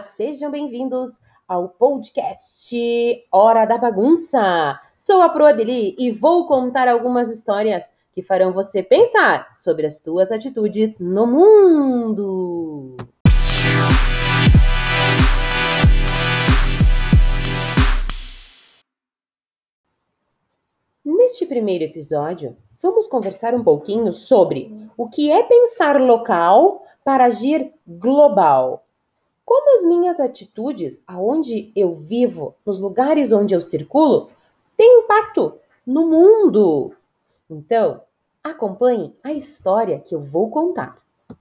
sejam bem-vindos ao podcast Hora da Bagunça. Sou a Pro Adeli e vou contar algumas histórias que farão você pensar sobre as tuas atitudes no mundo. Neste primeiro episódio, vamos conversar um pouquinho sobre o que é pensar local para agir global. Como as minhas atitudes, aonde eu vivo, nos lugares onde eu circulo, têm impacto no mundo. Então, acompanhe a história que eu vou contar.